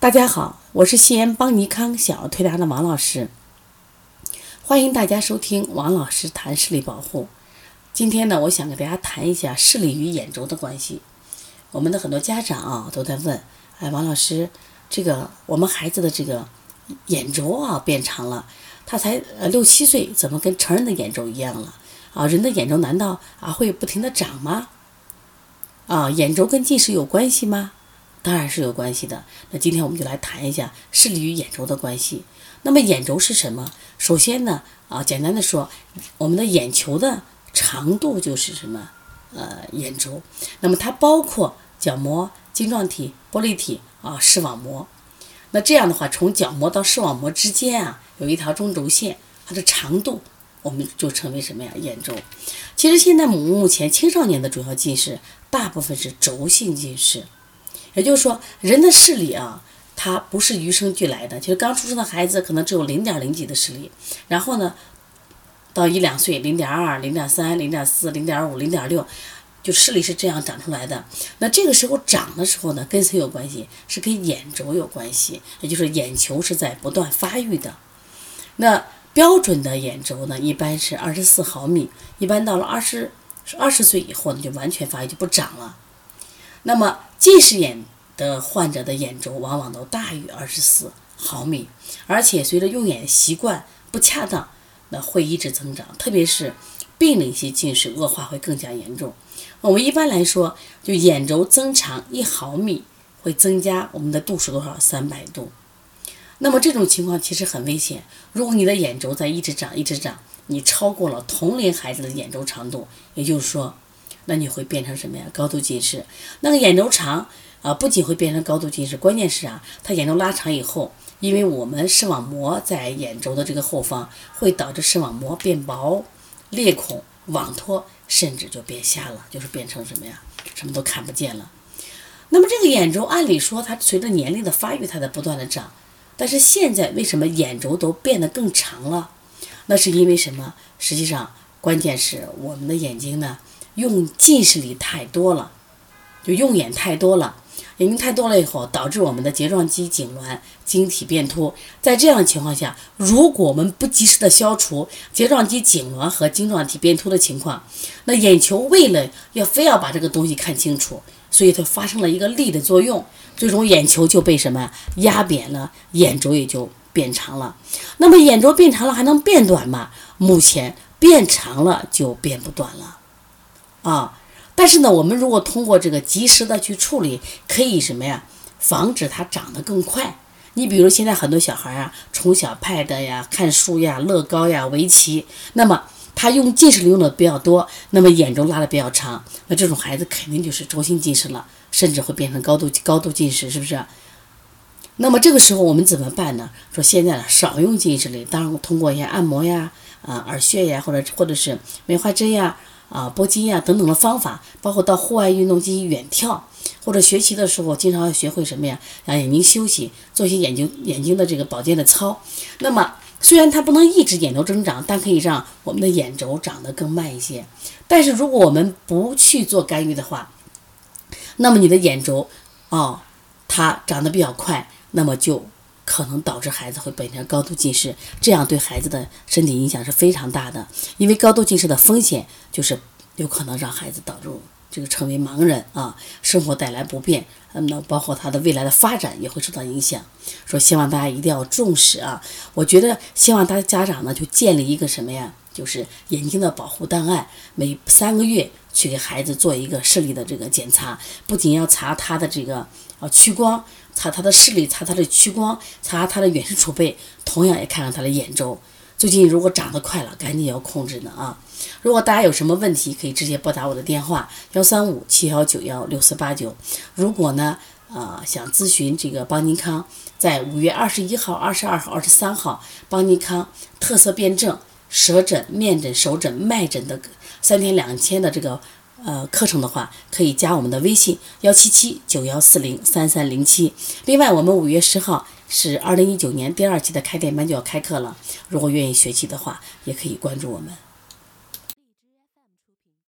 大家好，我是西安邦尼康小儿推拿的王老师，欢迎大家收听王老师谈视力保护。今天呢，我想给大家谈一下视力与眼轴的关系。我们的很多家长啊都在问，哎，王老师，这个我们孩子的这个眼轴啊变长了，他才呃六七岁，怎么跟成人的眼轴一样了？啊，人的眼轴难道啊会不停的长吗？啊，眼轴跟近视有关系吗？当然是有关系的。那今天我们就来谈一下视力与眼轴的关系。那么眼轴是什么？首先呢，啊，简单的说，我们的眼球的长度就是什么？呃，眼轴。那么它包括角膜、晶状体、玻璃体啊、视网膜。那这样的话，从角膜到视网膜之间啊，有一条中轴线，它的长度我们就称为什么呀？眼轴。其实现在目前青少年的主要近视，大部分是轴性近视。也就是说，人的视力啊，它不是与生俱来的。其实刚出生的孩子可能只有零点零几的视力，然后呢，到一两岁，零点二、零点三、零点四、零点五、零点六，就视力是这样长出来的。那这个时候长的时候呢，跟谁有关系？是跟眼轴有关系，也就是眼球是在不断发育的。那标准的眼轴呢，一般是二十四毫米，一般到了二十二十岁以后呢，就完全发育就不长了。那么近视眼的患者的眼轴往往都大于二十四毫米，而且随着用眼习惯不恰当，那会一直增长，特别是病理性近视恶化会更加严重。我们一般来说，就眼轴增长一毫米会增加我们的度数多少？三百度。那么这种情况其实很危险。如果你的眼轴在一直长一直长，你超过了同龄孩子的眼轴长度，也就是说。那你会变成什么呀？高度近视。那个眼轴长啊，不仅会变成高度近视，关键是啊，它眼轴拉长以后，因为我们视网膜在眼轴的这个后方，会导致视网膜变薄、裂孔、网脱，甚至就变瞎了，就是变成什么呀？什么都看不见了。那么这个眼轴，按理说它随着年龄的发育，它在不断的长，但是现在为什么眼轴都变得更长了？那是因为什么？实际上，关键是我们的眼睛呢。用近视力太多了，就用眼太多了，眼睛太多了以后，导致我们的睫状肌痉挛、晶体变凸。在这样的情况下，如果我们不及时的消除睫状肌痉挛和晶状体变凸的情况，那眼球为了要非要把这个东西看清楚，所以它发生了一个力的作用，最终眼球就被什么压扁了，眼轴也就变长了。那么眼轴变长了还能变短吗？目前变长了就变不短了。啊，但是呢，我们如果通过这个及时的去处理，可以什么呀？防止它长得更快。你比如现在很多小孩啊，从小 pad 呀、看书呀、乐高呀、围棋，那么他用近视用的比较多，那么眼轴拉的比较长，那这种孩子肯定就是轴性近视了，甚至会变成高度高度近视，是不是？那么这个时候我们怎么办呢？说现在呢，少用近视类，当然通过一些按摩呀、啊耳穴呀，或者或者是梅花针呀。啊，拨筋呀，等等的方法，包括到户外运动进行远眺，或者学习的时候，经常要学会什么呀？让眼睛休息，做一些眼睛眼睛的这个保健的操。那么，虽然它不能抑制眼轴增长，但可以让我们的眼轴长得更慢一些。但是，如果我们不去做干预的话，那么你的眼轴，哦，它长得比较快，那么就。可能导致孩子会本身高度近视，这样对孩子的身体影响是非常大的。因为高度近视的风险就是有可能让孩子导致这个成为盲人啊，生活带来不便，嗯那包括他的未来的发展也会受到影响。说希望大家一定要重视啊！我觉得希望大家家长呢就建立一个什么呀，就是眼睛的保护档案，每三个月去给孩子做一个视力的这个检查，不仅要查他的这个啊屈光。查他的视力，查他的屈光，查他的远视储备，同样也看看他的眼周。最近如果长得快了，赶紧要控制呢啊！如果大家有什么问题，可以直接拨打我的电话幺三五七幺九幺六四八九。如果呢，呃，想咨询这个邦尼康，在五月二十一号、二十二号、二十三号，邦尼康特色辩证舌诊、面诊、手诊、脉诊的三天两天的这个。呃，课程的话可以加我们的微信幺七七九幺四零三三零七。另外，我们五月十号是二零一九年第二期的开店班就要开课了，如果愿意学习的话，也可以关注我们。